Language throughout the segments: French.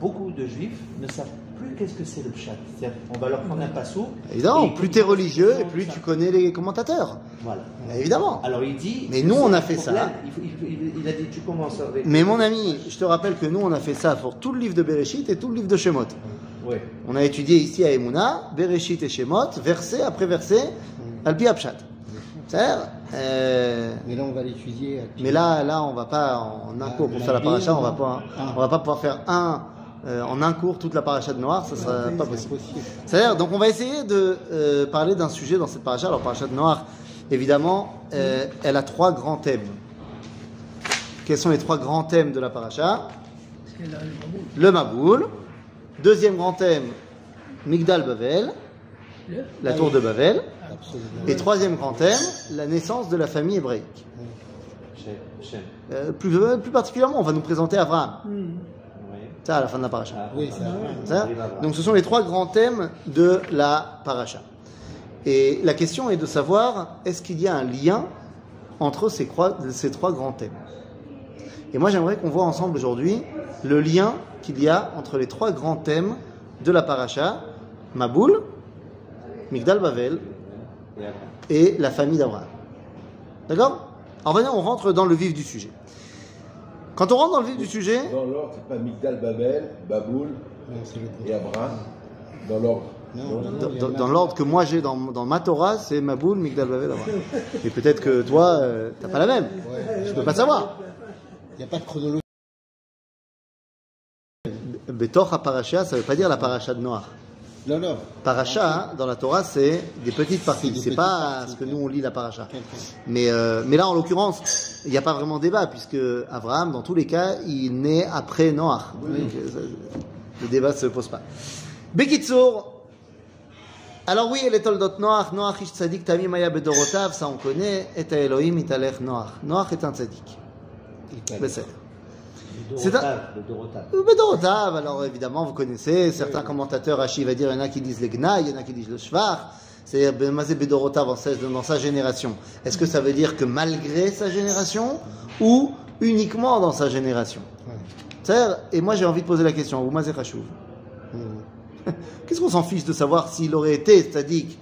beaucoup de juifs ne savent plus qu'est-ce que c'est le pshat. On va leur prendre un passou. Évidemment, plus tu es religieux et plus tu connais les commentateurs. Voilà. Évidemment. Alors il dit. Mais nous, on a fait ça. Il, faut- il- il- il a dit tu commences avec. Mais mon ami, je te rappelle que nous, on a fait ça pour tout le livre de Bereshit et tout le livre de Shemot. Oui. On a étudié ici à Emouna, Bereshit et Shemot, verset après verset, Alpi Apshat. C'est-à-dire, euh, Mais là, on va l'étudier. mais là, là, on va pas en un Ah, cours pour faire la paracha, on va pas, Ah. on va pas pouvoir faire un euh, en un cours toute la paracha de Noir, ça sera pas possible. C'est-à-dire, donc on va essayer de euh, parler d'un sujet dans cette paracha. Alors, paracha de Noir, évidemment, euh, elle a trois grands thèmes. Quels sont les trois grands thèmes de la paracha? Le Maboul. Deuxième grand thème, Migdal Bavel, Le- la tour de Babel. Absolument. Et troisième grand thème, la naissance de la famille hébraïque. Euh, plus, plus particulièrement, on va nous présenter Abraham. Oui. Ça, à la fin de la paracha. Ah, Oui, ça à Abraham. Donc ce sont les trois grands thèmes de la paracha. Et la question est de savoir, est-ce qu'il y a un lien entre ces, trois grands thèmes? Et moi j'aimerais qu'on voit ensemble aujourd'hui le lien qu'il y a entre les trois grands thèmes de la paracha, Maboul, Migdal Bavel Et la famille d'Abraham. D'accord? Alors on rentre dans le vif du sujet. Quand on rentre dans le vif du sujet, Dans l'ordre, c'est pas Migdal Babel, Baboul et Abraham. Dans l'ordre. Non, non, non, Dans, l'ordre que moi j'ai dans, dans ma Torah, c'est Maboul, Migdal Bavel, Abraham. Et peut-être que toi, euh, t'as pas la même. Je peux pas savoir. Il n'y a pas de chronologie. Betor HaParacha, ça veut pas dire la paracha de Noir. Non, non. Paracha, hein, dans la Torah, c'est des petites parties. C'est pas parties, ce que nous on lit la paracha. Mais, euh, mais là, en l'occurrence, il n'y a pas vraiment débat, puisque Abraham, dans tous les cas, il naît après Noach. Euh, le débat ne se pose pas. Bekitsour. Alors oui, elle est toldot Noach. Noach ish tzadik tamim haya bedorotav, ça on connaît. Et Elohim italech Noach. Noach est un tzadik. Le C'est un- Dorotav. Bedorotav, alors évidemment, vous connaissez, certains commentateurs, Rashi va dire, il y en a qui disent les Gna, il y en a qui disent le Shvar, c'est-à-dire Mazé Bedorotav en sa- dans sa génération. Est-ce que ça veut dire que malgré sa génération ou uniquement dans sa génération? C'est-à-dire, et moi j'ai envie de poser la question, vous Mazé Mhm. qu'est-ce qu'on s'en fiche de savoir s'il aurait été sadique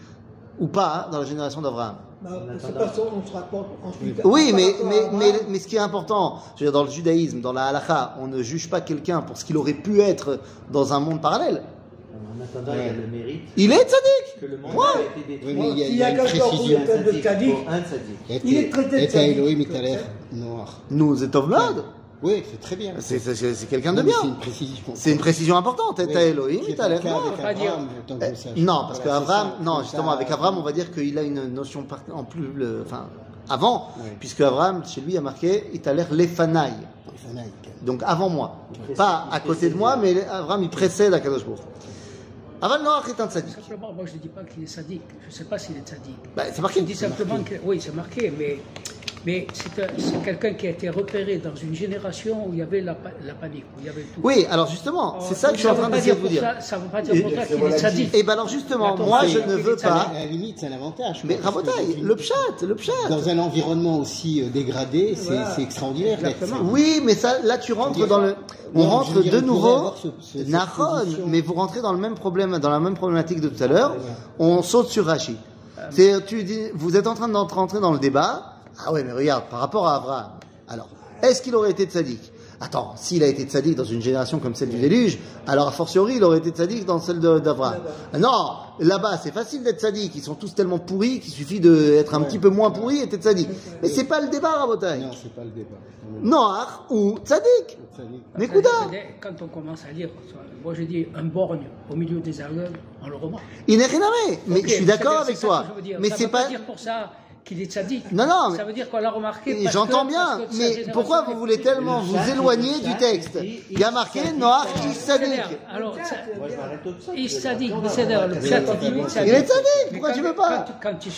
ou pas dans la génération d'Abraham? Bah, c'est pas ça, on se rapporte ensuite. Oui, mais, mais, mais, mais ce qui est important, je veux dire, dans le judaïsme, dans la halakha, on ne juge pas quelqu'un pour ce qu'il aurait pu être dans un monde parallèle. En attendant, il y a le mérite Il est tzaddik que le monde Point. a été détruit. Oui, mais il y a, il y a une précision. Il est traité de noir. Nous, c'est Tovlad. Oui, c'est très bien. C'est quelqu'un de bien. C'est une précision. C'est une précision importante. Oui, t'as Elohim, t'as avec Abraham, je sache. Non, parce Voilà, ça. non, justement, ça. avec Avram, on va dire qu'il a une notion par- en plus, le- enfin, avant, Oui. puisque Avram, chez lui, a marqué, il t'a l'air l'Efanaï. Donc avant moi. Pas à côté de moi, mais Avram, il précède à Kadosh. Aval Noach est un tzaddik. Simplement, moi je ne dis pas qu'il est sadique. Je ne sais pas s'il est sadique. Bah, c'est Je marqué. dis simplement que, oui, c'est marqué, mais, mais c'est un- c'est quelqu'un qui a été repéré dans une génération où il y avait la, pa- la panique, où il y avait tout. Oui, alors justement, c'est ça que je suis en train d'essayer de dire vous dire. Ça, ça ne veut pas dire pour ça qu'il est sadique. Et ben alors justement, moi je ne veux pas. À la limite, c'est un avantage. Mais une- le pshat, le pshat. Dans un environnement aussi euh, dégradé, c'est extraordinaire. Oui, mais ça, là tu rentres dans le. On rentre de nouveau. position. mais vous rentrez dans le même problème, dans la même problématique de tout à l'heure. On saute sur Rashi. C'est, tu dis, vous êtes en train d'entrer rentrer dans le débat. Ah ouais, mais regarde, par rapport à Abraham. Alors, est-ce qu'il aurait été tzaddik? Attends, s'il a été tzaddik dans une génération comme celle du déluge, alors a fortiori, il aurait été tzaddik dans celle de- d'Abraham. Non, là-bas, c'est facile d'être tzaddik. Ils sont tous tellement pourris qu'il suffit d'être un petit peu moins pourri et t'es tzaddik. Mais c'est pas le débat, Rabotai. Non, c'est pas le débat. Noach ou tzaddik? Kouda, Quand on commence à lire, moi je dis un borgne au milieu des aveugles, on le remarque. il n'est rien à mais, je suis d'accord avec toi. que je veux dire. Mais c'est pas. dire pour ça qu'il est tzaddik. Non, non. Ça veut dire qu'on l'a remarqué. J'entends bien, mais pourquoi vous voulez tellement vous éloigner du texte Il y a marqué Noach is tzaddik. Alors, tzaddik, c'est Il est tzaddik, pourquoi tu veux pas quand tu,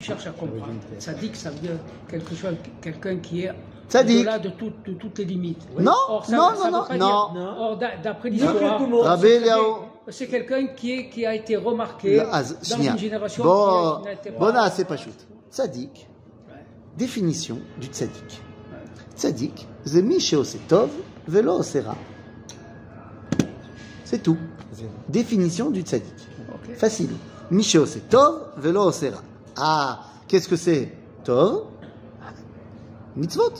cherches à comprendre, tzaddik, ça veut dire quelque chose, quelqu'un qui est Au-delà de, toutes les limites. Oui. Non, non, ça non, non, non. Dire, Or, d'après l'histoire, c'est quelqu'un qui, qui a été remarqué dans une génération. Bon, bon, c'est pas chute. Tzadik, définition du tzaddik. Tzaddik, tzadik. Tzadik, zemi tov, velo osera. C'est tout. Définition du tzadik. Okay. Facile. Micheo c'est tov, velo osera. Ah, qu'est-ce que c'est Tov, mitzvot.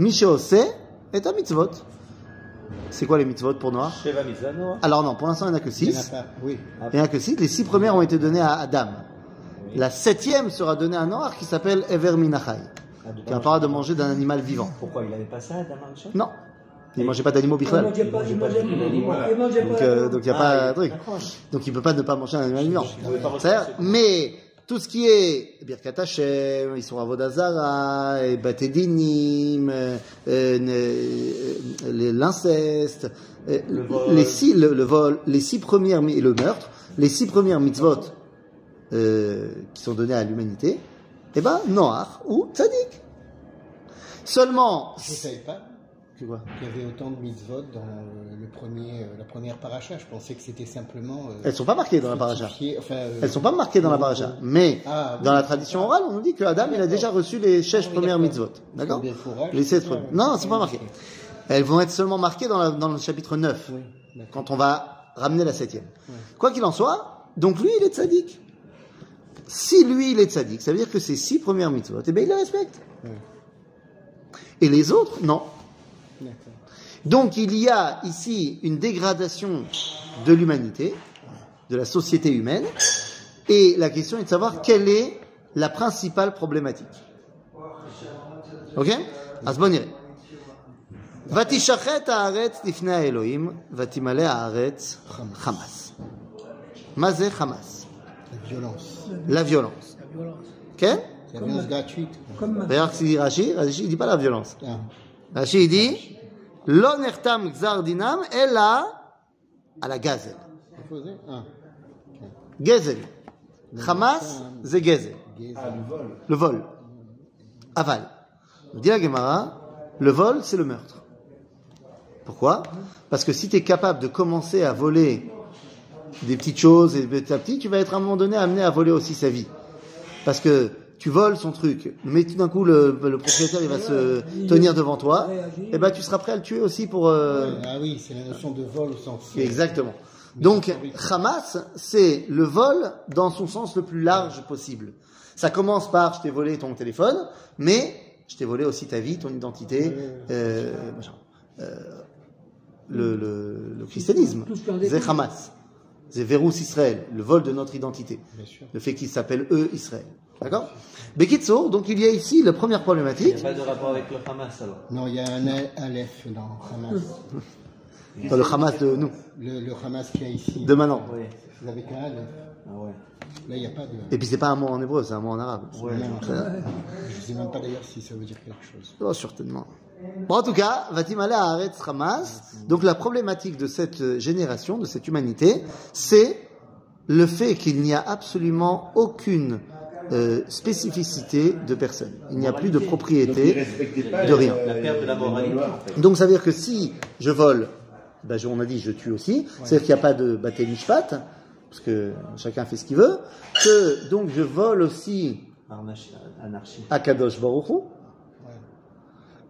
Micheo c'est est un mitzvot. C'est quoi les mitzvot pour Noah? Alors non, pour l'instant il n'y en a que 6. Il n'y en a que 6. Les 6 premières ont été données à Adam. La septième sera donnée à Noir qui s'appelle Ever Minachai, qui a le droit de manger d'un animal vivant. Pourquoi il n'avait pas ça, Adam Non, il ne mangeait pas d'animaux Il bichlal. il mangeait Donc, pas. euh, donc il n'y a pas Ah, de truc. Donc il peut pas ne pas manger un animal vivant. Mais tout ce qui est Birkat Hashem, ils sont Avodazara, euh, euh, euh, l'inceste, euh, Le vol. les six, le, le vol, les six premières et le meurtre, les six premières mitzvot euh, qui sont données à l'humanité, eh ben Noach ou Tzadik. Seulement, Je ne savais pas qu'il y avait autant de mitzvot dans euh, le premier, euh, la première paracha. Je pensais que c'était simplement. euh, elles sont pas marquées dans la paracha. Enfin, euh, Elles sont pas marquées dans la paracha. Mais Ah, oui. dans la tradition orale, on nous dit que Adam, il a déjà reçu les 16 Ah premières mitzvot. D'accord? Les 16 c'est premières. Non, c'est pas marqué. Elles vont être seulement marquées dans, la- dans le chapitre 9, Oui, d'accord. quand on va ramener la septième. Quoi qu'il en soit, donc lui, il est tzaddik Si lui, il est tzaddik, ça veut dire que ces six premières mitzvot, eh bien, il les respecte. Oui. Et les autres, non. D'accord. Donc il y a ici une dégradation de l'humanité, de la société humaine, et la question est de savoir quelle est la principale problématique. Ok אז בוא נראה. ותשחט הארץ לפני האלוהים, ותמלא הארץ חמאס. מה זה חמאס? La violence. La violence. La violence. La violence gratuite. Dit Rashi. Rashi, il dit pas la violence. Ah. Rashi, il dit L'onertam gzardinam est là à la gazelle. Ah. Gazelle. Hamas, hein. c'est gazelle. Ah, le vol. Aval. Dit la Gemara, le vol, c'est le meurtre. Pourquoi? Parce que si tu es capable de commencer à voler des petites choses et petit à petit, tu vas être à un moment donné amené à voler aussi sa vie. Parce que tu voles son truc, mais tout d'un coup le, le propriétaire il va se tenir devant toi, et ben tu seras prêt à le tuer aussi pour. euh, Ah oui, c'est la notion de vol au sens. Exactement. Donc, Hamas, c'est le vol dans son sens le plus large possible. Ça commence par je t'ai volé ton téléphone, mais je t'ai volé aussi ta vie, ton identité, euh. Euh, le, le, le christianisme. C'est. Hamas. C'est Verus Israël, le vol de notre identité. Bien sûr. Le fait qu'ils s'appellent eux Israël. D'accord? Bekitso, donc il y a ici la première Il problématique. n'y a pas de rapport avec le Hamas alors. Non, il y a un Aleph dans Hamas. Dans le Hamas de nous, Le, le Hamas qu'il y a ici. de maintenant. Oui. Vous avez qu'un Aleph. Ah ouais. Là, il n'y a pas de. Et puis c'est pas un mot en hébreu, c'est un mot en arabe. Ouais. Non, je ne sais même pas d'ailleurs si ça veut dire quelque chose. Oh, certainement. Bon, en tout cas, Vatimale Haaretz Hamas? Donc, la problématique de cette euh, génération, de cette humanité, c'est le fait qu'il n'y a absolument aucune euh, spécificité de personne. Il n'y a plus de propriété de rien. fait. Donc, ça veut dire que si je vole, ben, je- on a dit je tue aussi, c'est-à-dire qu'il n'y a pas de bâté mishpat, parce que chacun fait ce qu'il veut, que donc je vole aussi à Kadosh Baruch Hu.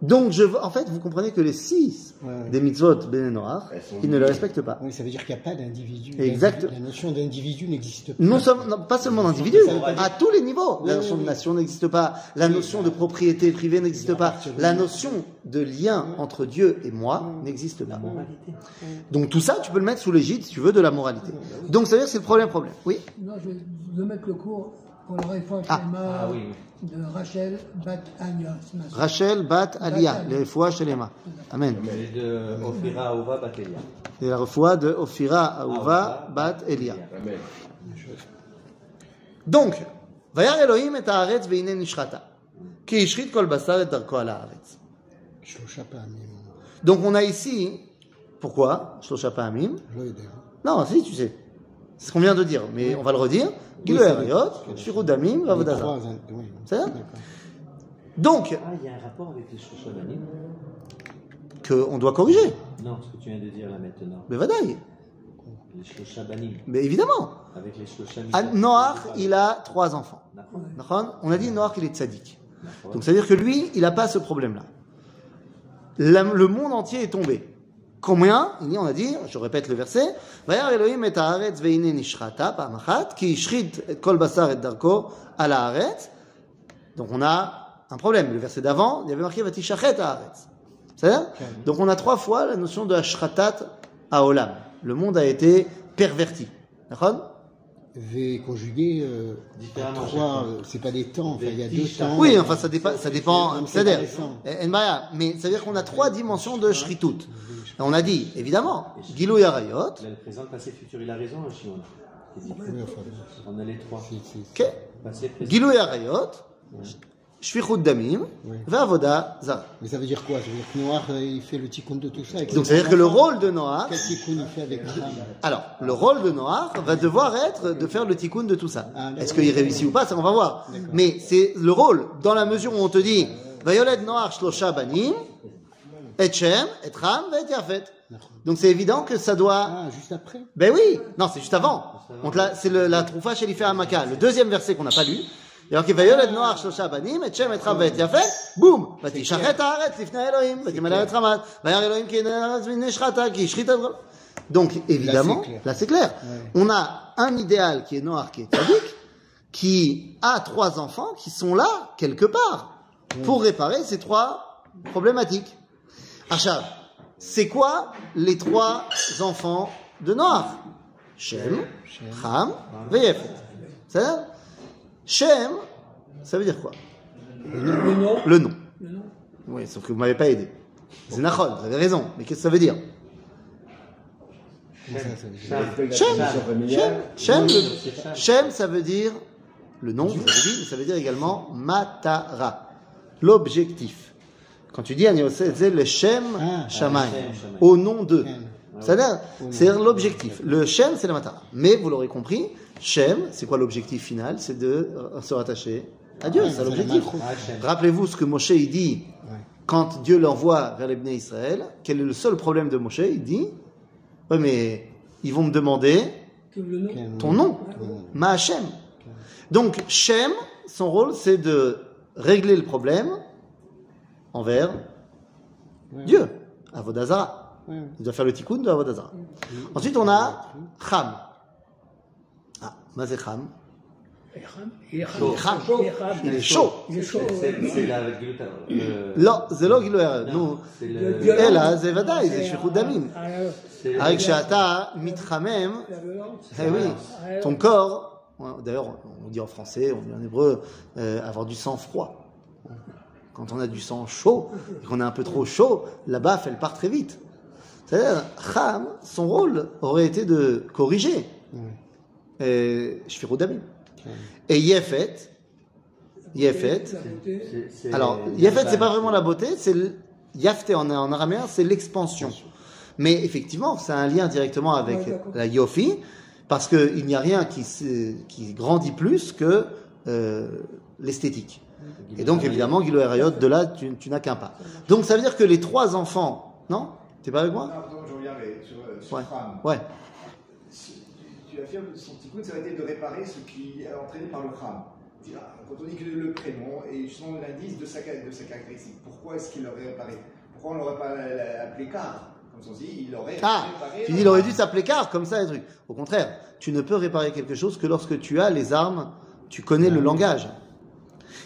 Donc, je, en fait, vous comprenez que les six Ouais, ouais. des mitzvot Ben sont ils ne le respectent pas. Oui, ça veut dire qu'il n'y a pas d'individu. Exact. La notion d'individu n'existe pas. Non, seulement- non, pas seulement d'individu, à tous les niveaux. La notion oui, de oui. nation n'existe pas, la notion de propriété privée n'existe pas, la notion de lien entre Dieu et moi n'existe pas. Moralité. Donc tout ça, tu peux le mettre sous l'égide, si tu veux, de la moralité. Donc ça veut dire que c'est le problème problème. Oui Non, je vais vous mettre le cours pour le réforme Ah. Ah oui, de Rachel Bat Anya. ce matin. Rachel bat Aliyah, les refoua shelema. Amen. Et de Ophira Aouva Batelia. Et la refoua de Ophira Aouva bat Elia. Amen. Donc, וירא אלוהים את הארץ והנה נשחטה. כי השחית כל בשר את דרכו על הארץ. שלושה פעמים. Donc on a ici, pourquoi שלושה פעמים לא יודע. Non, si tu sais. C'est ce qu'on vient de dire, mais on va le redire. Donc. Ah, il y a un rapport avec les Qu'on doit corriger. Non, ce que tu viens de dire là maintenant. Mais Vadaï. Les Mais évidemment. Avec ah, il a trois enfants. On a dit Noach, il est tzaddik. Donc ça veut dire que lui, il n'a pas ce problème-là. Le monde entier est tombé. Combien Il dit, on a dit, je répète le verset, Vayar Elohim et haaretz veine nishrata pa'amachat, ki ishrit et kol basar et darko à la haaretz. Donc on a un problème. Le verset d'avant, il y avait marqué Vatishachet haaretz. C'est-à-dire Donc on a trois fois la notion de ashratat haolam. Le monde a été perverti. D'accord? V conjugué euh, trois, euh, c'est pas des temps, enfin, il y a deux temps. Oui, enfin ça dépend, ça dépend. C'est-à-dire, mais ça veut dire qu'on a trois dimensions de shritut. On a dit, évidemment, Gilou Yarayot, Là, le présent, le passé, le futur, il a raison, hein, Shimon. On a les trois. ok. Gilou Yarayot, Shvichut Damim, Ve'avoda Zara. Mais ça veut dire quoi? Ça veut dire que Noir, euh, il fait le tikkun de tout ça. Donc les ça veut dire que le rôle de Noah, Quel tikkun il fait avec alors, le rôle de Noah va devoir être de faire le tikkun de tout ça. Ah. Est-ce qu'il réussit ou pas, ça on va voir. Mais c'est le rôle, dans la mesure où on te dit, Vayolet Noach Shlosha Banim, et Shem, et Ram, et Yafet. Donc c'est évident que ça doit Ah, juste après? Ben oui, non, c'est juste avant. Donc là, c'est la troufa chez l'Ifer Hamaka, le deuxième verset qu'on n'a pas lu. Donc, évidemment, là c'est clair. On a un idéal qui est Noach, qui est Tzadik, qui a trois enfants qui sont là, quelque part, pour réparer ces trois problématiques. Achav, c'est quoi les trois enfants de Noach Shem, Ham, Veyefet. C'est-à-dire, Shem, ça veut dire quoi Le nom. Le nom. Le nom. Oui, sauf que vous m'avez pas aidé. C'est Nachon, vous avez raison. Mais qu'est-ce que ça veut dire Comment ça, ça veut dire Shem. Shem, c'est le- Shem. Shem, ça veut dire le nom, vous avez dit, mais ça veut dire également Matara, l'objectif. Quand tu dis c'est le Shem Ah, Shamaim, Shem Shamaim. au nom de. Shem. C'est-à-dire, c'est l'objectif. Le Shem, c'est la Matara. Mais vous l'aurez compris, Shem, c'est quoi l'objectif final? C'est de euh, se rattacher à Dieu, c'est l'objectif. Ah. Rappelez-vous ce que Moshe il dit quand Dieu l'envoie vers les Bnei Israël. Quel est le seul problème de Moshe? Il dit Ouais, mais ils vont me demander ton nom, Ma Hashem. Donc, Shem, son rôle, c'est de régler le problème envers. Dieu, Avodazara. Ouais, ouais. Il doit faire le tikkun de Avodazara. Ensuite, on a Cham. Ah, Mazé Cham. Et Ram, et Ram, Il est Cham. et Ram, Il est chaud. il est chaud. C'est c'est la avec Glut, euh, לא, זה לא גילוי עריות, non, נו, c'est le- violence. אלא זה ודאי, זה שפיכות דמים. Alors, c'est le- הרי כשאתה מתחמם, La violence. eh oui, ton corps, d'ailleurs on dit en français, on dit en hébreu, euh, avoir du sang froid. Quand on a du sang chaud, et qu'on est un peu trop chaud, la baffe elle part très vite. C'est-à-dire, Cham, son rôle aurait été de corriger. Et Shfirou Damim. Et Yefet, Yefet, Alors, Yafet, c'est pas vraiment la beauté, c'est Yafte en, en araméen, c'est l'expansion. Mais effectivement, c'est un lien directement avec Ouais, la Yofi, parce qu'il n'y a rien qui, grandit plus que euh, l'esthétique. Et donc, évidemment, Guilo Herayot, de là, tu, tu n'as qu'un pas. Donc, ça veut dire que les trois enfants, non? T'es pas avec moi? Non, je reviens mais sur, euh, sur Ouais. Fram. Ouais. Tu, affirmes que son tikkun, ça va être de réparer ce qui est entraîné par le Kham. C'est-à-dire, Quand on dit que le prénom est justement l'indice de sa, de sa caractéristique, pourquoi est-ce qu'il l'aurait réparé? Pourquoi on ne l'aurait pas euh, appelé car? Comme on dit, il aurait Ah, réparé. tu dis, il aurait dû s'appeler car, comme ça, les trucs. Au contraire, tu ne peux réparer quelque chose que lorsque tu as les armes, tu connais le langage.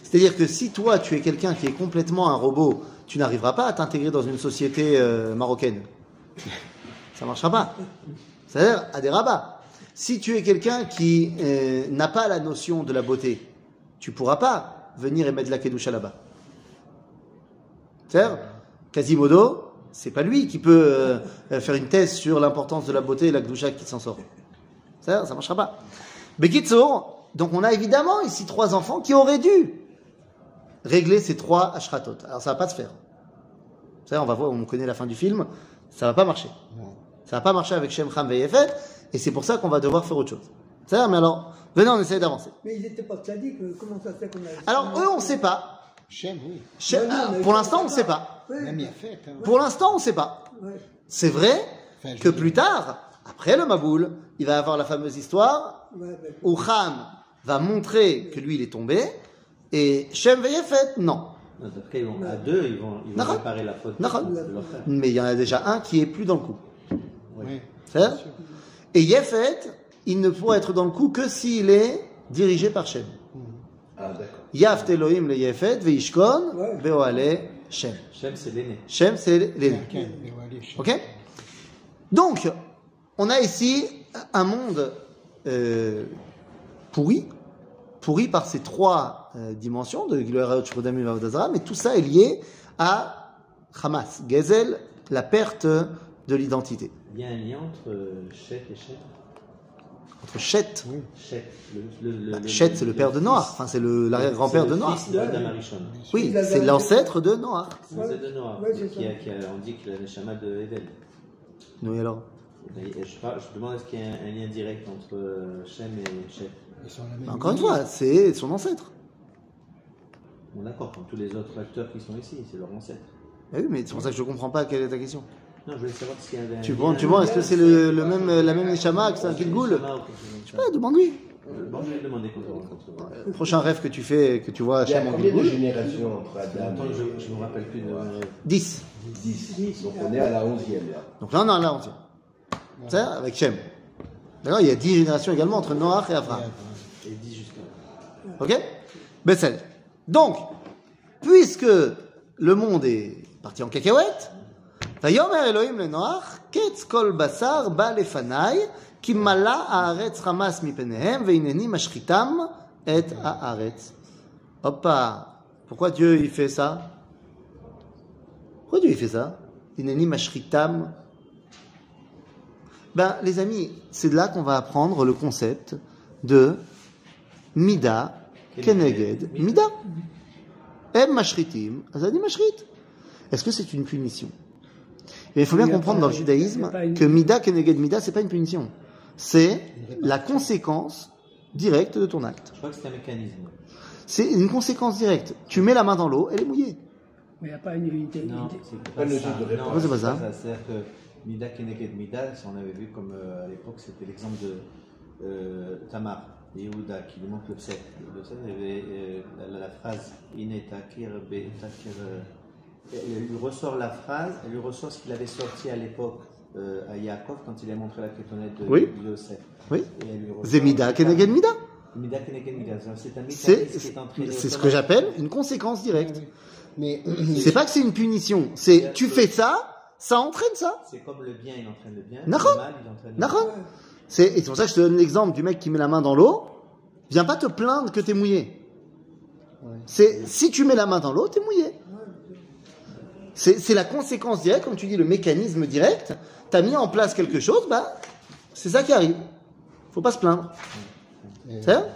C'est-à-dire que si toi, tu es quelqu'un qui est complètement un robot, tu n'arriveras pas à t'intégrer dans une société euh, marocaine. Ça marchera pas. C'est-à-dire à des rabats. Si tu es quelqu'un qui euh, n'a pas la notion de la beauté, tu pourras pas venir et mettre la kedusha là-bas. C'est-à-dire, Quasimodo, c'est pas lui qui peut euh, faire une thèse sur l'importance de la beauté et la kedusha qui s'en sort. C'est-à-dire, ça marchera pas. Bekitsour, donc on a évidemment ici trois enfants qui auraient dû régler ces trois ashratot. Alors ça va pas se faire. Ça, on va voir, on connaît la fin du film, ça va pas marcher. Ça va pas marcher avec Shem Ham Veyefet, et c'est pour ça qu'on va devoir faire autre chose. C'est mais alors, venez, on essaie d'avancer. Mais ils n'étaient pas sadiques, euh, comment ça se fait qu'on a. Alors, eux, on sait pas. Shem, oui. Shem- Non, non, mais pour l'instant, on pas. sait pas. Oui. Hein. Pour l'instant, on sait pas. C'est vrai Enfin, que plus tard, après le Maboul, il va y avoir la fameuse histoire où Ham va montrer que lui, il est tombé, et Shem Veyefet, non. Après, ils vont, à deux, ils vont, ils vont réparer la faute D'accord. de leur frère. Mais il y en a déjà un qui est plus dans le coup. Oui. C'est ça Et Yefet, il ne pourra être dans le coup que s'il est dirigé par Shem. Ah, d'accord. Yaft Elohim le Yefet, Veishkon. Beoale Shem. Shem, c'est l'aîné. Shem, c'est l'aîné. Ok Donc, on a ici un monde euh, pourri, pourri par ces trois euh, dimensions de mais tout ça est lié à Hamas, Gezel, la perte de l'identité. Il y a un lien entre euh, Chet et Chet. Entre Chet, Chet, le, bah, le- Chet c'est le père de Noach, enfin c'est le- l'arrière-grand-père de C'est le Noach. fils d'Adam Arishon. Oui, c'est l'ancêtre de. C'est l'ancêtre de c'est qui a, qui a, on dit qu'il a le Shama de Eden. Oui, alors? Je, je demande est-ce qu'il y a un, un lien direct entre euh, Shem et Chet. La Encore une fois, c'est son ancêtre. Bon, d'accord, comme tous les autres acteurs qui sont ici, c'est leur ancêtre. Ah Oui, mais c'est pour ça que je ne comprends pas quelle est ta question. Non, je voulais savoir s'il y avait un Tu vois, tu vois est-ce que c'est le, le même, la même Neshama que c'est un Kilgoul demande-lui. Bon, je vais le demander quand on rencontrera. Le prochain rêve que tu fais, que tu vois Il y a Hachem en combien de générations entre Adam Attends, et je ne me rappelle plus de. 10. 10 Donc on est à la 11e là. Donc là, on en a là, on tient. C'est ça, avec Shem. D'accord Il y a 10 générations également entre Noach et Abraham. Et 10 jusqu'à. Ok? Bessel. Donc, puisque le monde est parti en cacahuète, Vayomer Elohim le Noach, Ketz kol basar ba lefanai, ki mala haaretz hamas mipenehem, veineni mashchitam et haaretz. Hoppa Pourquoi Dieu il fait ça? Pourquoi Dieu il fait ça? Ineni mashchitam. Ben, les amis, c'est de là qu'on va apprendre le concept de Mida, Keneged, Mida. Em mashritim, azadi mashrit. Est-ce que c'est une punition? Et il faut bien comprendre dans le judaïsme que Mida, Keneged, Mida, c'est pas une punition. C'est la conséquence directe de ton acte. Je crois que c'est un mécanisme. C'est une conséquence directe. Tu mets la main dans l'eau, elle est mouillée. Mais il n'y a pas une unité. Non, c'est Pas jeu de réponse. C'est pas ça C'est-à-dire que Mida Keneged Mida, si on avait vu comme euh, à l'époque, c'était l'exemple de euh, Tamar, Yehuda, qui lui montre le psek. Le psek, il y avait euh, la, la phrase Ine Takir Be Takir. euh, Elle lui ressort la phrase, elle lui ressort ce qu'il avait sorti à l'époque euh, à Yaakov quand il a montré la kétonnette de, Oui. Yosef. Oui. Ressort- C'est Mida. C'est ce que j'appelle une conséquence directe. Mais C'est pas que c'est une punition. C'est tu fais ça, ça entraîne ça. C'est comme le bien, il entraîne le bien. Le mal, il entraîne le mal. C'est et c'est pour ça que je te donne l'exemple du mec qui met la main dans l'eau. Viens pas te plaindre que t'es mouillé. C'est si tu mets la main dans l'eau, t'es mouillé. C'est c'est la conséquence directe, comme tu dis, le mécanisme direct. T'as mis en place quelque chose, bah c'est ça qui arrive. Faut pas se plaindre. euh, C'est ça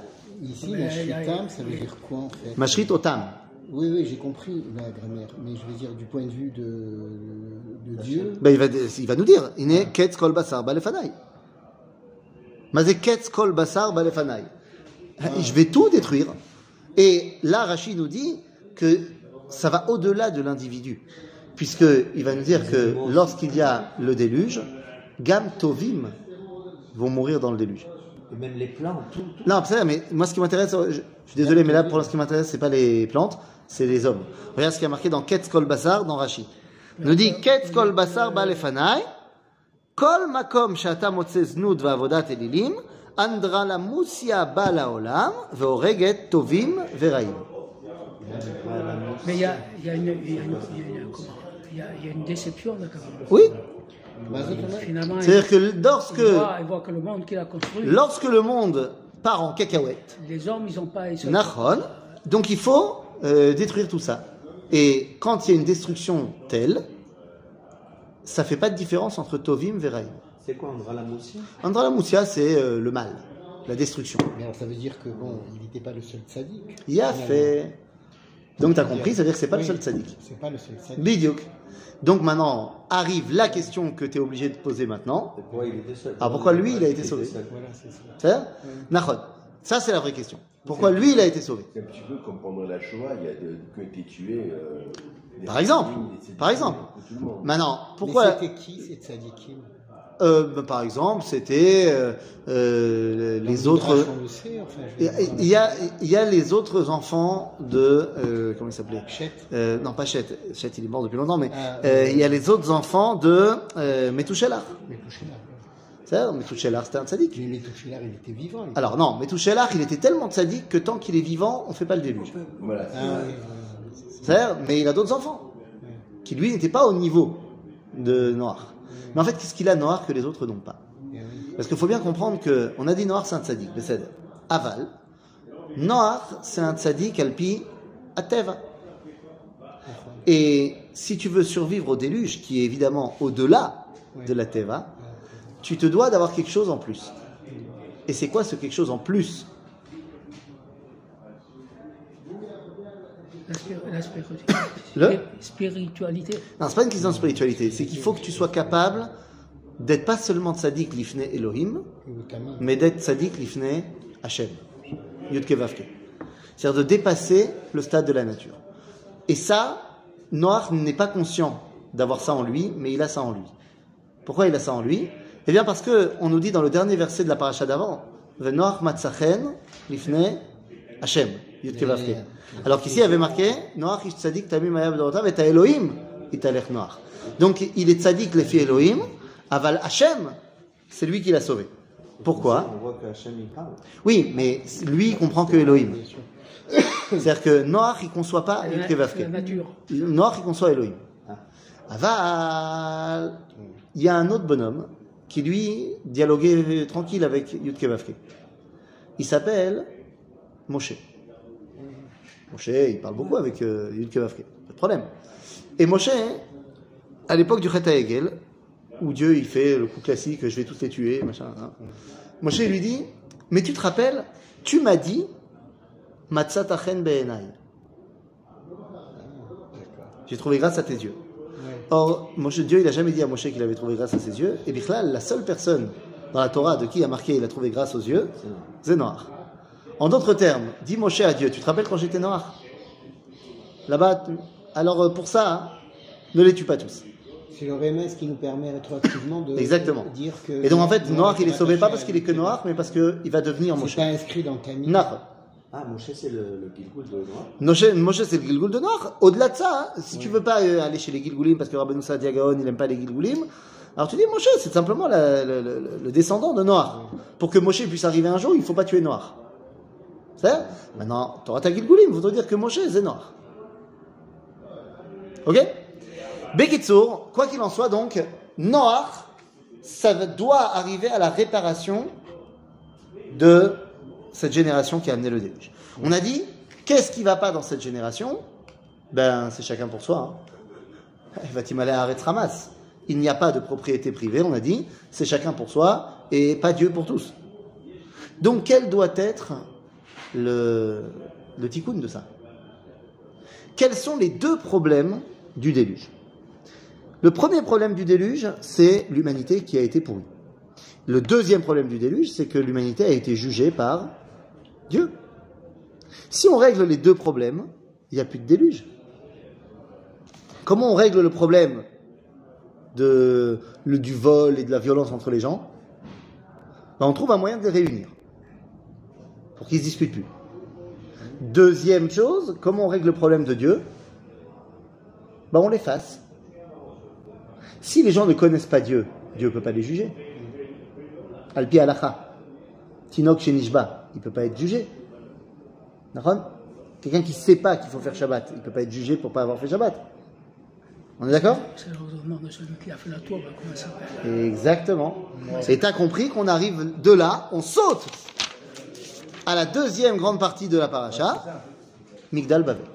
ici, Mais, la il y a- shritam, ça veut dire quoi en fait? Mashrit otam. Oui, oui, j'ai compris la grammaire, mais je veux dire du point de vue de, de Dieu. Ben, il, va, il va nous dire, il est ketz kol basar balefanai. Kol basar. Je vais tout détruire. Et là, Rachid nous dit que ça va au-delà de l'individu. Puisqu'il va nous dire que lorsqu'il y a le déluge, Gam Tovim vont mourir dans le déluge. Et même les plantes, tout, tout. Non, c'est mais moi, ce qui m'intéresse, je, je suis désolé, mais là, pour ce qui m'intéresse, c'est pas les plantes, c'est les hommes. Regarde ce qui est marqué dans Ketz Kol Basar, dans Rashi. Il nous dit Ketz Kol Basar Balefanai, A- comment il y a- il y a une déception là quand même. Oui, Bah, c'est-à-dire que lorsque, le monde qu'il a construit, lorsque le monde part en cacahuète, les hommes, ils n'ont pas... donc il faut euh, détruire tout ça. Et quand il y a une destruction telle, ça fait pas de différence entre Tovim Veraim. C'est quoi, Andra la moussi Andra la Moussia, c'est euh, le mal, la destruction. Mais alors ça veut dire que bon, il n'était pas le seul sadique. Il a fait. Donc tu as compris, c'est-à-dire que c'est pas le seul tzaddik. C'est pas le seul. Bidiouk. Donc maintenant arrive la question que tu es obligé de poser maintenant. Et pourquoi il était seul Ah, pourquoi lui, il a été sauvé. Voilà, c'est ça. C'est ça c'est la vraie question. Pourquoi lui, il a été sauvé? C'est un petit peu comme pendant la Shoah, il y a de, qui ont été tués. euh, Par exemple. Par exemple. Maintenant, Mais pourquoi c'était qui ces tzadikim Euh, ben, par exemple, c'était euh, euh, les autres. Sait, enfin, Il y, a- il y a, il y a les autres enfants de. euh, comment il s'appelait Chet. euh, Non, pas Chet. Chet, il est mort depuis longtemps, mais Ah, euh, il y a les autres enfants de euh, Metouchelar. Mais Touchelar. C'est Metouchelar, c'était un tzaddik. Mais Touchelar, il était vivant. il- Alors non, Metouchelar, il était tellement tzaddik que tant qu'il est vivant, on fait pas le déluge. Voilà. Ah, oui, mais il a d'autres enfants qui lui n'étaient pas au niveau de Noir. Mais en fait, qu'est-ce qu'il a Noir que les autres n'ont pas? Parce qu'il faut bien comprendre que on a dit Noir c'est un tzaddik, c'est aval. Noir c'est un tzaddik alpi ateva. Et si tu veux survivre au déluge, qui est évidemment au-delà de la teva, tu te dois d'avoir quelque chose en plus. Et c'est quoi ce quelque chose en plus? La, spir- la spiritualité. Le Spiritualité. Non, c'est pas une question de spiritualité, c'est qu'il faut que tu sois capable d'être pas seulement tzaddik lifne Elohim, mais d'être tzaddik lifne Hashem. Yudke Vavke. C'est-à-dire de dépasser le stade de la nature. Et ça, Noach n'est pas conscient d'avoir ça en lui, mais il a ça en lui. Pourquoi il a ça en lui? Eh bien parce que on nous dit dans le dernier verset de la paracha d'avant, Noach matzachen lifne Vavke. Alors qu'ici il y avait marqué Noach ish tzadik tamim hayab dorotav et Elohim italech Noach. Donc il est tzadik lefi Elohim, aval Hashem, c'est lui qui l'a sauvé. Pourquoi? On voit que Hachem il parle. oui, mais lui, il comprend que Elohim. C'est-à-dire que Noach, il conçoit pas nature. Noach, il conçoit Elohim. Aval, il y a un autre bonhomme qui, lui, dialoguait tranquille avec Yud Kei Vav Kei. Il s'appelle Moshe. Moshe, il parle beaucoup avec euh, Yud. Pas de problème. Et Moshe, à l'époque du Chet Hegel, où Dieu il fait le coup classique, je vais tous les tuer, machin. hein. Moshe lui dit, mais tu te rappelles, tu m'as dit, Matzatachen be'enai. J'ai trouvé grâce à tes yeux. Or, Moshe, Dieu, il a jamais dit à Moshe qu'il avait trouvé grâce à ses yeux. Et Bichlal, la seule personne dans la Torah de qui a marqué il a trouvé grâce aux yeux, c'est Noir. En d'autres termes, dis Moshe à Dieu, tu te rappelles quand j'étais noir? Là-bas, tu- alors euh, pour ça, hein, ne les tue pas tous. C'est le RMS qui nous permet rétroactivement de Exactement. dire que. Et donc en fait, Noir, il est sauvé pas parce qu'il est que noir, mais parce qu'il va devenir. Moshe. C'est pas inscrit dans Tamim. Nahar. Ah, Moshe, c'est le, le Gilgul de Noir. Moshe, Moshe, c'est le Gilgul de Noir. Au-delà de ça, hein, si tu veux pas euh, aller chez les Gilgulim parce que Rabbeinu Sadia Gaon, il aime pas les Gilgulim, alors tu dis Moshe, c'est simplement la- le descendant de Noir. Pour que Moshe puisse arriver un jour, il faut pas tuer Noir. C'est Maintenant, ta Gilgulim, voudrait dire que Moshe, c'est Noir. Ok Bekitsour, quoi qu'il en soit donc, Noir, ça doit arriver à la réparation de cette génération qui a amené le déluge. On a dit, qu'est-ce qui va pas dans cette génération? Ben, c'est chacun pour soi. Hein. Ramas. Il n'y a pas de propriété privée, on a dit, c'est chacun pour soi et pas Dieu pour tous. Donc, quel doit être le, tikkun de ça Quels sont les deux problèmes du déluge? Le premier problème du déluge, c'est l'humanité qui a été pourrie. Le deuxième problème du déluge, c'est que l'humanité a été jugée par Dieu. Si on règle les deux problèmes, il n'y a plus de déluge. Comment on règle le problème du vol et de la violence entre les gens? Ben, On trouve un moyen de les réunir pour qu'ils ne se disputent plus. Deuxième chose, comment on règle le problème de Dieu? Ben, On l'efface. Si les gens ne connaissent pas Dieu, Dieu ne peut pas les juger. Alpi alacha. Tinok shenishba, il ne peut pas être jugé. Quelqu'un qui ne sait pas qu'il faut faire Shabbat, il ne peut pas être jugé pour ne pas avoir fait Shabbat. On est d'accord? C'est le raisonnement de celui qui a fait la tour, ben, comment ça s'appelle Exactement. Et tu as compris qu'on arrive de là, on saute à la deuxième grande partie de la paracha, Migdal Bavel.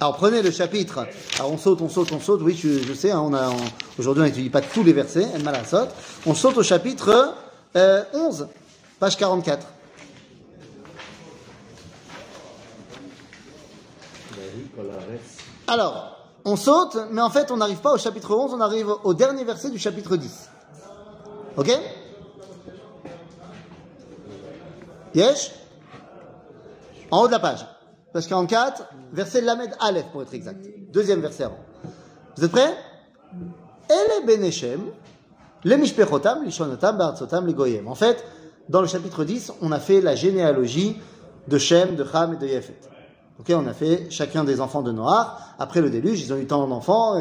Alors prenez le chapitre, alors on saute, on saute, on saute, oui je, je sais, hein, on a, aujourd'hui on n'étudie pas tous les versets, on saute au chapitre euh, 11, page 44. Alors, on saute, mais en fait on n'arrive pas au chapitre 11, on arrive au dernier verset du chapitre 10. Ok? Yesh? En haut de la page. Page 44, verset Lamed Aleph pour être exact. Deuxième verset avant. Vous êtes prêts? Est Beneshem, Les mishpechotam, goyim. En fait, dans le chapitre 10, on a fait la généalogie de Shem, de Ham et de Yefet. Ok, on a fait chacun des enfants de Noach. Après le déluge, ils ont eu tant d'enfants.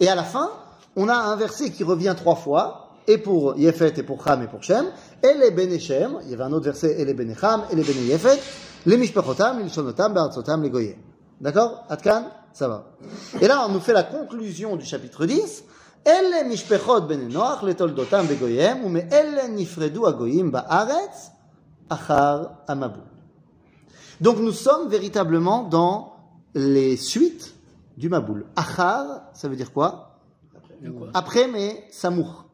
Et à la fin, on a un verset qui revient trois fois, et pour Yefet, et pour Ham, et pour Shem, et les Benechem, il y avait un autre verset, et les Benecham, et les Bene Yefet, les Mishpachotam, les Lishonotam, les Goyim. D'accord? Atkan Ça va. Et là, on nous fait la conclusion du chapitre 10. Elle mishpechot ben Noach, les toldotam ou me elle nifredu ba'aretz, achar. Donc nous sommes véritablement dans les suites du Maboul. Achar, ça veut dire quoi? Après, mais Samour.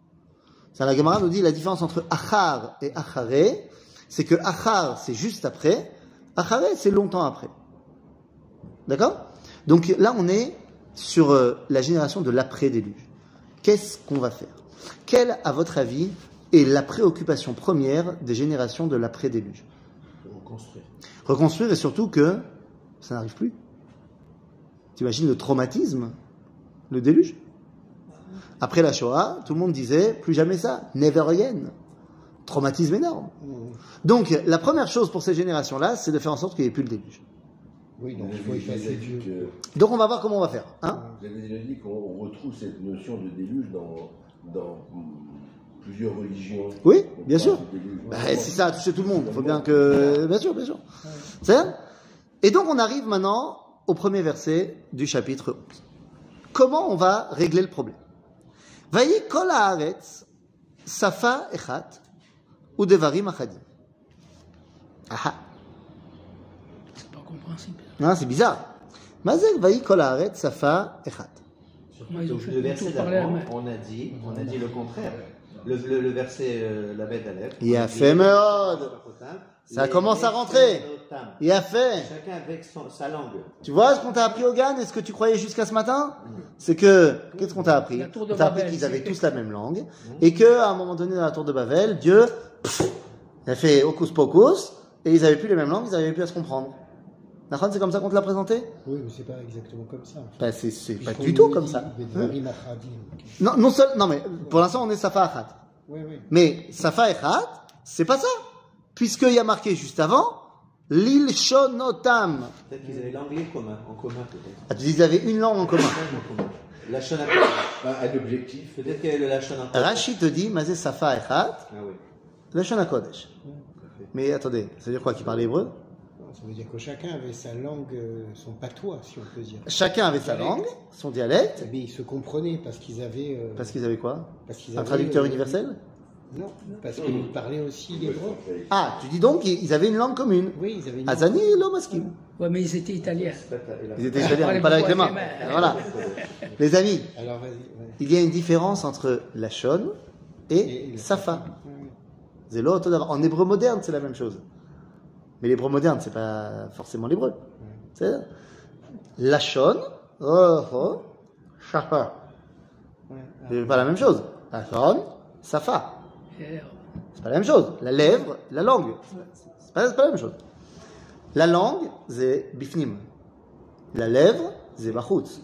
Ça, la Gemara nous dit la différence entre Achar et Acharé, c'est que Achar, c'est juste après, Acharé, c'est longtemps après. D'accord? Donc là, on est sur euh, la génération de l'après-déluge. Qu'est-ce qu'on va faire? Quelle, à votre avis, est la préoccupation première des générations de l'après-déluge? Reconstruire. Reconstruire et surtout que ça n'arrive plus. T'imagines le traumatisme, le déluge? Après la Shoah, tout le monde disait plus jamais ça, never again. Traumatisme énorme. Donc la première chose pour ces générations-là, c'est de faire en sorte qu'il n'y ait plus le déluge. Oui, donc il faut Vous avez effacer dit Dieu. que- Donc on va voir comment on va faire. Hein vous avez déjà dit qu'on retrouve cette notion de déluge dans, dans plusieurs religions. Oui, bien sûr. Bah, si ça a touché tout le monde, il faut bien que... Bien sûr, bien sûr. C'est ça Et donc on arrive maintenant au premier verset du chapitre 11. Comment on va régler le problème? Vayi kol haaretz safa echat ou devarim achadim. Ah C'est pas compréhensible. ah, c'est bizarre. Mazel vayi kol haaretz safa echat. Fait le verset d'avant, on a dit, on a dit le contraire. Le, le, le verset euh, la bête à lèvres. Il a fait meod. Ça commence à rentrer. Il a fait. Chacun avec son- sa langue. Tu vois ce qu'on t'a appris au GAN et ce que tu croyais jusqu'à ce matin? C'est que, qu'est-ce qu'on t'a appris? On t'a appris qu'ils avaient tous la même langue et que à un moment donné dans la tour de Babel, Dieu pff, il a fait hocus pocus et ils n'avaient plus les mêmes langues, ils n'avaient plus à se comprendre. C'est comme ça qu'on te l'a présenté? Oui, mais c'est pas exactement comme ça. bah, C'est pas du tout comme ça. Non, non, seul, non mais pour l'instant on est Safa Achat. Oui, oui. Mais Safa Achat, c'est pas ça. Puisqu'il y a marqué juste avant, Lil Shonotam. Peut-être qu'ils avaient l'anglais commun, en commun peut-être. Ah, tu dis ils avaient une langue en commun. La Shona- Pas un objectif. Peut-être qu'il y avait le Lachon. Rashi te dit, Mazé Safa Achat, Ah oui. HaKodesh. Mais attendez, ça veut dire quoi Qui parle hébreu? Ça veut dire que chacun avait sa langue, euh, son patois, si on peut dire. Chacun avait sa langue, son dialecte, Mais ils se comprenaient parce qu'ils avaient. euh, parce qu'ils avaient quoi? parce qu'ils Un avaient, traducteur euh, universel? Non, parce qu'ils parlaient aussi l'hébreu. Ah, tu dis donc qu'ils avaient une langue commune. Oui, ils avaient une Azani et Lomaskim. Ouais, mais ils étaient italiens. Ils étaient italiens, mais pas avec les mains. Voilà. Les amis, Alors il y a une différence entre Lachon et Et le Safa. Todar. En hébreu moderne, c'est la même chose. Mais l'hébreu moderne, c'est pas forcément l'hébreu. C'est Lachon, oh, oh, Safa. Ouais. C'est pas la même chose. Lachon, Safa. C'est pas la même chose. La lèvre, la langue. C'est pas, la même chose. La langue, c'est bifnim. La lèvre, c'est bachutz.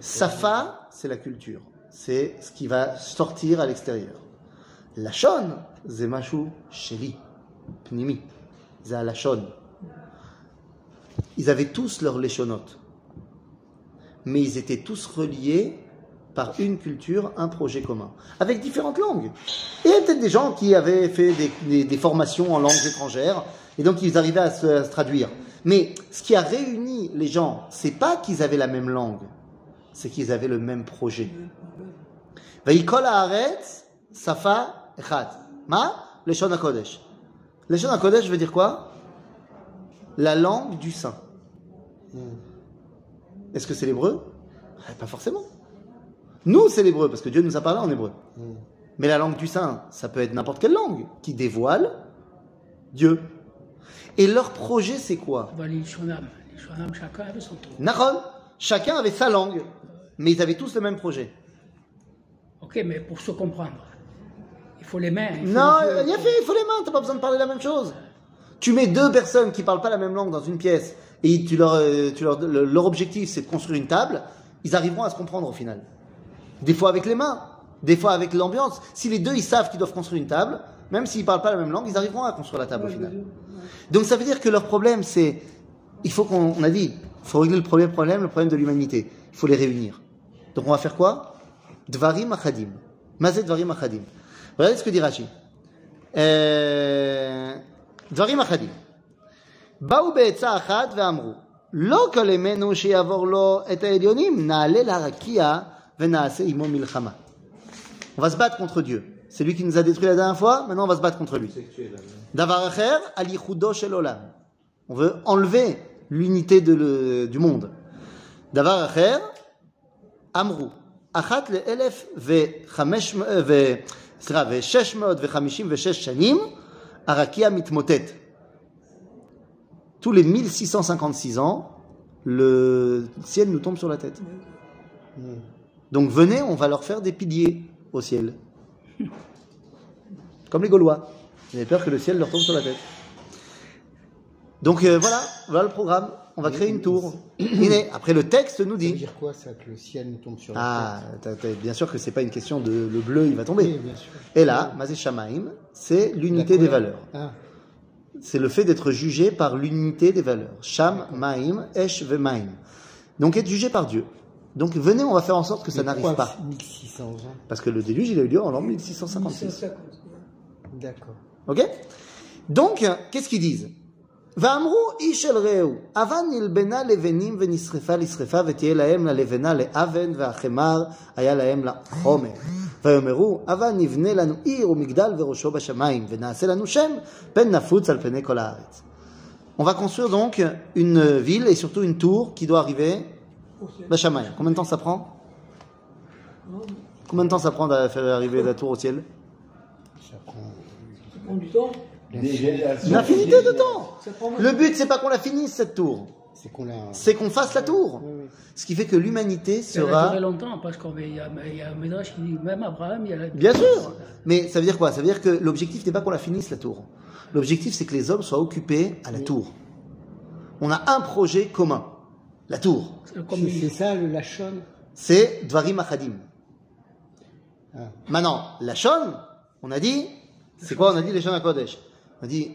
Safa, c'est la culture. C'est ce qui va sortir à l'extérieur. La shon, c'est machou sheli, pnimi. C'est la shon. Ils avaient tous leurs léchonotes. Mais ils étaient tous reliés par une culture, un projet commun. Avec différentes langues. Et peut-être des gens qui avaient fait des, formations en langues étrangères. Et donc ils arrivaient à se, traduire. Mais ce qui a réuni les gens, c'est pas qu'ils avaient la même langue c'est qu'ils avaient le même projet. Safa. Ma? Leshon HaKodesh. Leshon HaKodesh veut dire quoi? La langue du saint. Est-ce que c'est l'hébreu? Eh, Pas forcément. Nous, c'est l'hébreu, parce que Dieu nous a parlé en hébreu. Mais la langue du saint, ça peut être n'importe quelle langue qui dévoile Dieu. Et leur projet, c'est quoi? bah, les Shonam. Les Shonam, chacun avait son tour. Nahon, chacun avait sa langue, mais ils avaient tous le même projet. Ok, mais pour se comprendre, il faut les mains. il faut Non, les il y a fait, il faut les mains, t'as pas besoin de parler la même chose. Tu mets deux personnes qui parlent pas la même langue dans une pièce et tu leur, euh, tu leur, le- leur objectif c'est de construire une table, ils arriveront à se comprendre au final. Des fois avec les mains, Des fois, avec l'ambiance, si les deux ils savent qu'ils doivent construire une table, même s'ils parlent pas la même langue, ils arriveront à construire la table au final. Donc ça veut dire que leur problème, c'est, il faut qu'on, on a dit, il faut régler le premier problème, le problème de l'humanité. Il faut les réunir. Donc on va faire quoi Dvarim achadim. Mazet dvarim achadim. Regardez ce que dit Rashi. Euh, דברים אחדים. באו בעצה אחת ואמרו, לא כלמנו שיעבור לו את העליונים, נעלה לרקיע ונעשה עמו מלחמה. on va se battre contre Dieu. C'est lui qui nous a détruit la dernière fois, maintenant on va se battre contre lui. On veut enlever l'unité du monde. Davaracher, Amrou. Achat le elef ve euh, sheshmod ve chamishim ve shesh shanim, Arakia mitmotet. Tous les 1656 ans, le ciel nous tombe sur la tête. Mm. Donc venez, on va leur faire des piliers au ciel. Comme les Gaulois. Ils avaient peur que le ciel leur tombe sur la tête. Donc euh, voilà, voilà le programme. On va créer une tour. Après le texte nous Ça veut dit. dire quoi ça, que le ciel nous tombe sur la Ah, t'as- t'as- bien sûr que c'est pas une question de le bleu, il va tête tomber. Oui, bien sûr. Et là, Mazé Shamaim, c'est l'unité des valeurs. Ah, C'est le fait d'être jugé par l'unité des valeurs. Sham, Maim, Esh, Vemaim. Donc être jugé par Dieu. Donc venez, on va faire en sorte que ça mais n'arrive pourquoi pas. 1600 ans. Parce que le déluge, il a eu lieu en l'an 1656. 150. D'accord. Ok Donc, qu'est-ce qu'ils disent ואמרו איש אל רעהו, אבן נלבנה לבנים ונשרפה לשרפה ותהיה להם ללבנה לאבן והחמר היה להם לחומר. ויאמרו, אבן נבנה לנו עיר ומגדל וראשו בשמיים, ונעשה לנו שם, פן נפוץ על פני כל הארץ. On va construire donc une ville et surtout une tour qui doit arriver Bashamaï. Combien de temps ça prend? Combien de temps ça prend de faire arriver la tour au ciel? Ça prend. Ça prend du temps. Une infinité de temps Ça Le but, c'est pas qu'on la finisse cette tour, C'est qu'on l'a. fasse la tour. Oui, oui. Ce qui fait que l'humanité Ça a sera. duré longtemps parce qu'il y, a- il y a un ménage qui dit même Abraham, il y a Bien sûr Mais ça veut dire quoi? Ça veut dire que l'objectif n'est pas qu'on la finisse la tour. L'objectif, c'est que les hommes soient occupés à la tour. On a un projet commun la tour. C'est ça le Lachon C'est Dvarim Achadim. Ah. Maintenant, la Shon, on a dit, c'est quoi On a dit les Shon à Kodesh. On a dit,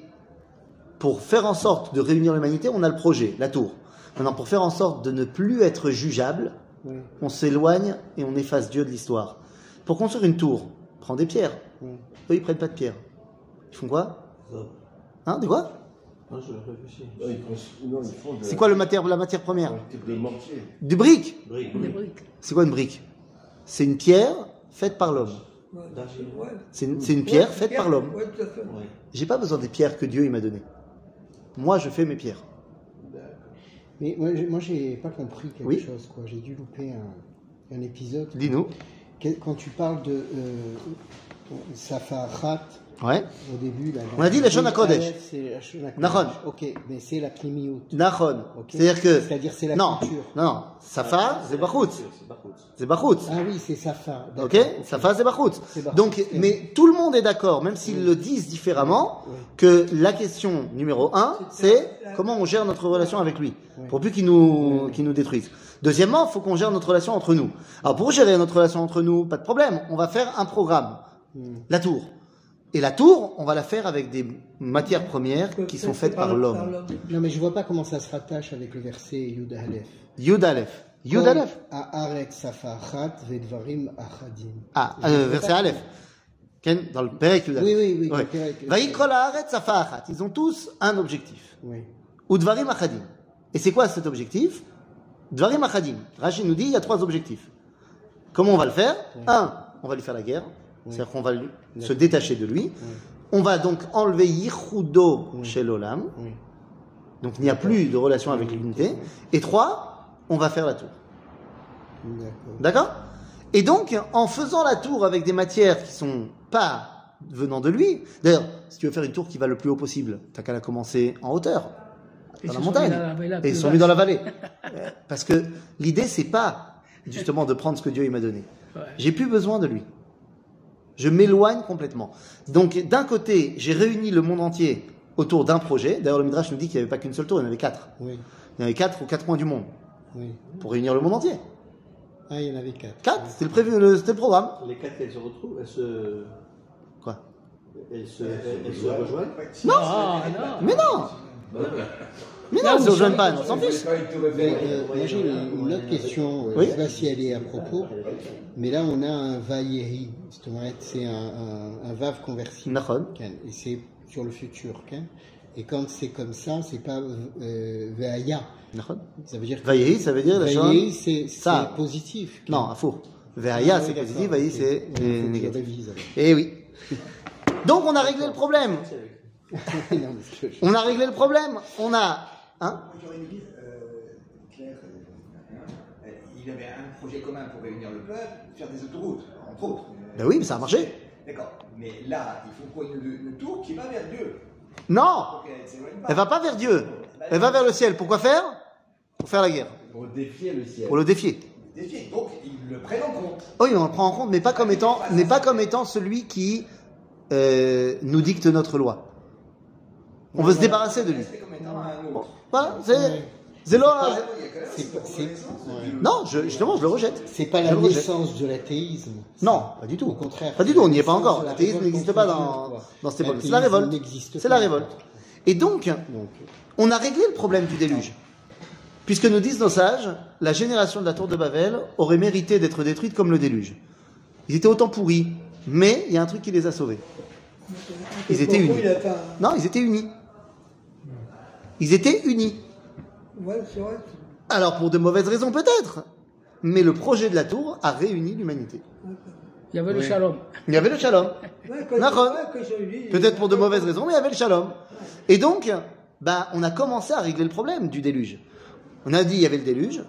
pour faire en sorte de réunir l'humanité, on a le projet, la tour. Maintenant, pour faire en sorte de ne plus être jugeable, Oui. on s'éloigne et on efface Dieu de l'histoire. Pour construire une tour, prends des pierres. Oui. Eux, ils prennent pas de pierres. Ils font quoi? Hein, des quoi? Non, je réfléchis. C'est quoi le matière, la matière première. Du brique. C'est quoi une brique C'est une pierre faite par l'homme. C'est une, pierre faite par l'homme. J'ai pas besoin des pierres que Dieu il m'a données. Moi, je fais mes pierres. Mais moi, j'ai- moi, j'ai pas compris quelque Oui. chose. quoi. J'ai dû louper un, un épisode. Dis-nous. Quand tu parles de euh, Safarat Ouais. au début. Là, On a dit la Shon HaKodesh. Nachon. Ok, mais c'est la Pnimiout. Nachon. Ok. C'est-à-dire que. C'est-à-dire c'est la non, culture. non, non. Safa, c'est Bachutz. C'est Bachout. C'est Bachutz. Ah oui, c'est Safa. Ok Safa, c'est. Donc, mais tout le monde est d'accord, même s'ils le disent différemment, que la question numéro un, c'est comment on gère notre relation avec lui, pour plus qu'il nous, qu'il nous détruise. Deuxièmement, il faut qu'on gère notre relation entre nous. Alors, pour gérer notre relation entre nous, pas de problème, on va faire un programme. La tour. Et la tour, on va la faire avec des matières premières qui sont faites par l'homme. Non, mais je vois pas comment ça se rattache avec le verset Yud Aleph. Yud Aleph. Yud Aleph. Ah, euh, verset Aleph. Dans le Perek Yud Aleph. Oui, oui, oui. Ouais. Ils ont tous un objectif. Oui. Ou Dvarim achadim. Et c'est quoi cet objectif? Dvarim achadim. Rachid nous dit il y a trois objectifs. Comment on va le faire? Un, on va lui faire la guerre. C'est-à-dire qu'on va se détacher de lui. On va donc enlever Yichudo chez l'Olam. Donc il n'y a plus de relation avec l'unité. Et trois, on va faire la tour. D'accord. Et donc, en faisant la tour avec des matières qui sont pas venant de lui, d'ailleurs, si tu veux faire une tour qui va le plus haut possible, t'as qu'à la commencer en hauteur, dans la montagne, et ils sont mis dans la vallée. Parce que l'idée, c'est pas justement de prendre ce que Dieu m'a donné. J'ai plus besoin de lui. Je m'éloigne complètement. Donc, d'un côté, j'ai réuni le monde entier autour d'un projet. D'ailleurs, le Midrash nous dit qu'il n'y avait pas qu'une seule tour, il y en avait quatre. Oui. Il y en avait quatre aux quatre coins du monde Oui. pour réunir le monde entier. Ah, il y en avait quatre. Quatre, c'était le prévu, le- c'était le programme. Les quatre, elles se retrouvent, elles se. Quoi? Elles se, elles, elles se rejoignent Non Ah, non. Mais non Mais non, rejoignent ça, pas, on s'en fiche. Mais, révèle, euh, moi j'ai une, une autre question, euh, Oui. je sais pas si elle est à propos, mais là on a un Vaïeri, c'est un, un, un Vav conversible, et c'est sur le futur, et quand c'est comme ça, c'est pas euh, Nachon. ça veut dire que ça veut dire la Vaïeri, chose. c'est Ça. c'est positif. Non, à faux. Veaya, Ah, c'est oui, positif, ok. c'est Ouais, faut que je négatif. révise, alors. Eh oui. Donc on a réglé le problème. On a réglé le problème. On a. Hein Moi, j'aurais une idée, euh, Claire, euh, euh, il avait un projet commun pour réunir le peuple, faire des autoroutes, entre autres. Ben oui, mais ça a marché. D'accord. Mais là, il faut qu'on une tour qui va vers Dieu? Non pas. Elle va pas vers Dieu. Elle va vers le ciel. Pourquoi faire? Pour faire la guerre. pour défier le ciel. Pour le défier. Défier. Donc, ils le prennent en compte. Oui, on le prend en compte, mais pas comme étant, mais pas comme étant celui qui euh, nous dicte notre loi. On veut se débarrasser de lui. C'est comme étant un autre. Voilà, c'est. C'est cette. Non, je, justement, je le rejette. C'est pas la naissance de l'athéisme. Non, pas du tout. Au contraire. Pas du tout, on n'y est pas encore. L'athéisme n'existe pas dans, dans ces problèmes. C'est la révolte. C'est la révolte. Et donc, Donc, on a réglé le problème du déluge. Puisque nous disent nos sages, la génération de la tour de Babel aurait mérité d'être détruite comme le déluge. Ils étaient autant pourris, mais il y a un truc qui les a sauvés. Ils étaient unis. Non, ils étaient unis. Ils étaient unis. Ouais, c'est vrai. Alors pour de mauvaises raisons peut-être, mais le projet de la tour a réuni l'humanité. Il y avait le shalom. Il y avait le shalom. Ouais, Peut-être pour de mauvaises raisons, mais il y avait le shalom. Et donc, bah, on a commencé à régler le problème du déluge. On a dit il y avait le déluge.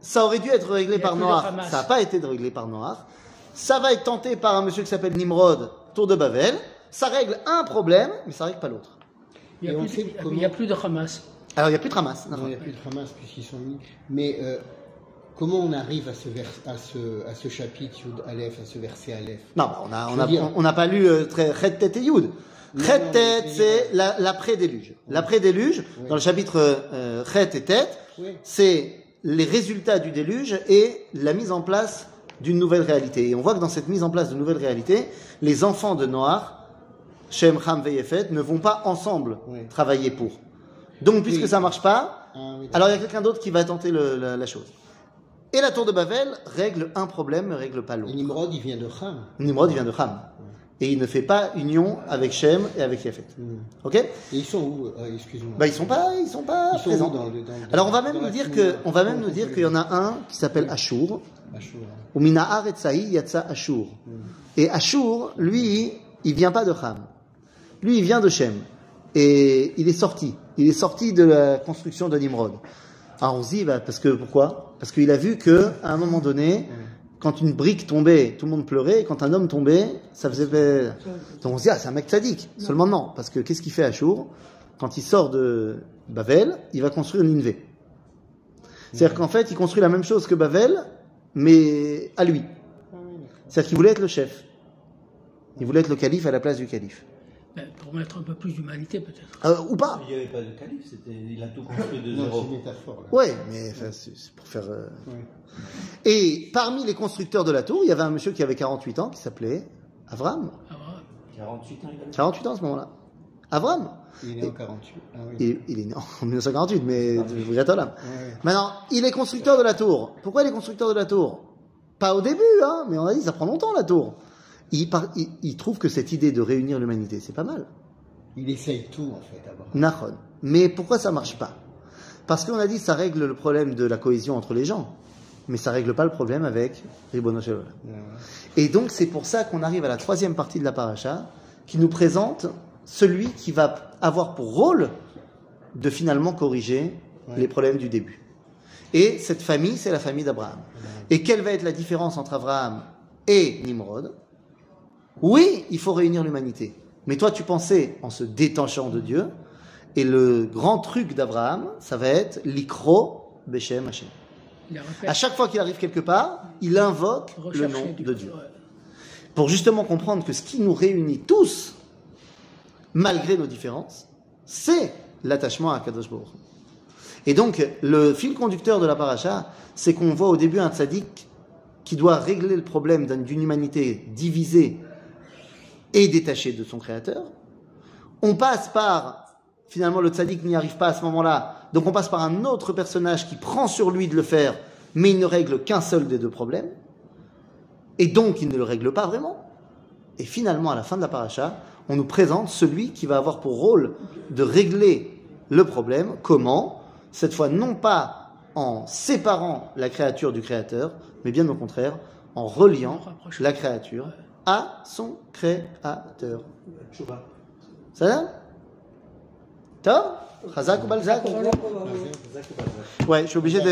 Ça aurait dû être réglé par Noir. Ça n'a pas été réglé par Noir. Ça va être tenté par un monsieur qui s'appelle Nimrod, tour de Babel. Ça règle un problème, mais ça règle pas l'autre. Il n'y a, on plus de- comment- il y a plus de Hamas. Alors il n'y a plus de Hamas. non, il n'y a plus de Hamas puisqu'ils sont mis. Mais euh, comment on arrive à ce, vers, à ce, à ce chapitre Yud Aleph, à ce verset Aleph? Non, bah, on n'a Je on a, dire- on n'a pas lu euh, très Red Tet et Yud. Mais- c'est la- l'après-déluge. L'après-déluge, Oui. dans le chapitre euh, Red et Tet, Oui. c'est les résultats du déluge et la mise en place d'une nouvelle réalité. Et on voit que dans cette mise en place de nouvelle réalité, les enfants de Noir, Shem, Ham, Veyefet, ne vont pas ensemble Oui. travailler pour. Donc, puisque Oui. ça marche pas, Ah, oui, alors il y a quelqu'un d'autre qui va tenter le- la, la chose. Et la tour de Babel règle un problème, ne règle pas l'autre. Nimrod, il vient de Ham. Nimrod, il vient de Ham. Et il ne fait pas union avec Shem et avec Yafet. Hmm. Ok Et ils sont où euh, Excuse-moi. Bah ils sont pas, ils sont pas Ils présents. où dans le- dans le- Alors on va même nous dire que, on va même nous dire qu'il y en a un qui s'appelle Ashur. Ashur. Ou Mina Etzai Yatsa Ashur. Et Ashur, lui, il vient pas de Ham. Lui, il vient de Shem. Et il est sorti. Il est sorti de la construction de Nimrod. Alors on se dit, bah, parce que pourquoi? Parce qu'il a vu que à un moment donné, quand une brique tombait, tout le monde pleurait. Et quand un homme tombait, ça faisait. Donc on se dit, ah, c'est un mec sadique. Seulement non, parce que qu'est-ce qu'il fait Ashur Quand il sort de Bavel, il va construire Ninvé. C'est-à-dire qu'en fait, il construit la même chose que Bavel, mais à lui. C'est-à-dire qu'il voulait être le chef. Il voulait être le calife à la place du calife. Ben, pour mettre un peu plus d'humanité, peut-être. Euh, ou pas. Il n'y avait pas de calife, c'était, il a tout construit de Non, zéro. c'est une métaphore. Là. Ouais, mais enfin, c'est pour faire. euh, Ouais. Et parmi les constructeurs de la tour, il y avait un monsieur qui avait 48 ans qui s'appelait Avram. Voilà. 48 ans, il avait. 48 ans à ce moment-là. Avram. Il est né en 48. Ah oui. Il, il est né en 1948, mais vrai Olam. Ouais. Maintenant, il est constructeur de la tour. Pourquoi il est constructeur de la tour? Pas au début, hein, mais on a dit ça prend longtemps la tour. Il, par- il- il trouve que cette idée de réunir l'humanité, c'est pas mal. Il essaye tout, en fait, d'abord. Nahon. Mais pourquoi ça marche pas? Parce qu'on a dit ça règle le problème de la cohésion entre les gens, mais ça règle pas le problème avec Ribono. Ouais. Et donc c'est pour ça qu'on arrive à la troisième partie de la paracha, qui nous présente celui qui va avoir pour rôle de finalement corriger Ouais. les problèmes du début. Et cette famille, c'est la famille d'Abraham. Et quelle va être la différence entre Abraham et Nimrod? Oui, il faut réunir l'humanité. Mais toi, tu pensais en se détachant de Dieu. Et le grand truc d'Abraham, ça va être l'ikro Beshem Hashem. À chaque fois qu'il arrive quelque part, il invoque le nom de Dieu. Pour justement comprendre que ce qui nous réunit tous, malgré nos différences, c'est l'attachement à Kadosh Baruch. Et donc, le fil conducteur de la paracha, c'est qu'on voit au début un tzaddik qui doit régler le problème d'un- d'une humanité divisée et détachée de son créateur. On passe par, finalement le tzaddik n'y arrive pas à ce moment-là, donc on passe par un autre personnage qui prend sur lui de le faire, mais il ne règle qu'un seul des deux problèmes, et donc il ne le règle pas vraiment. Et finalement, à la fin de la paracha, on nous présente celui qui va avoir pour rôle de régler le problème. Comment? Cette fois, non pas en séparant la créature du créateur, mais bien au contraire, en reliant la créature à son créateur. Ça va? Top? Chazak ou Balzac? Ouais, je suis obligé de...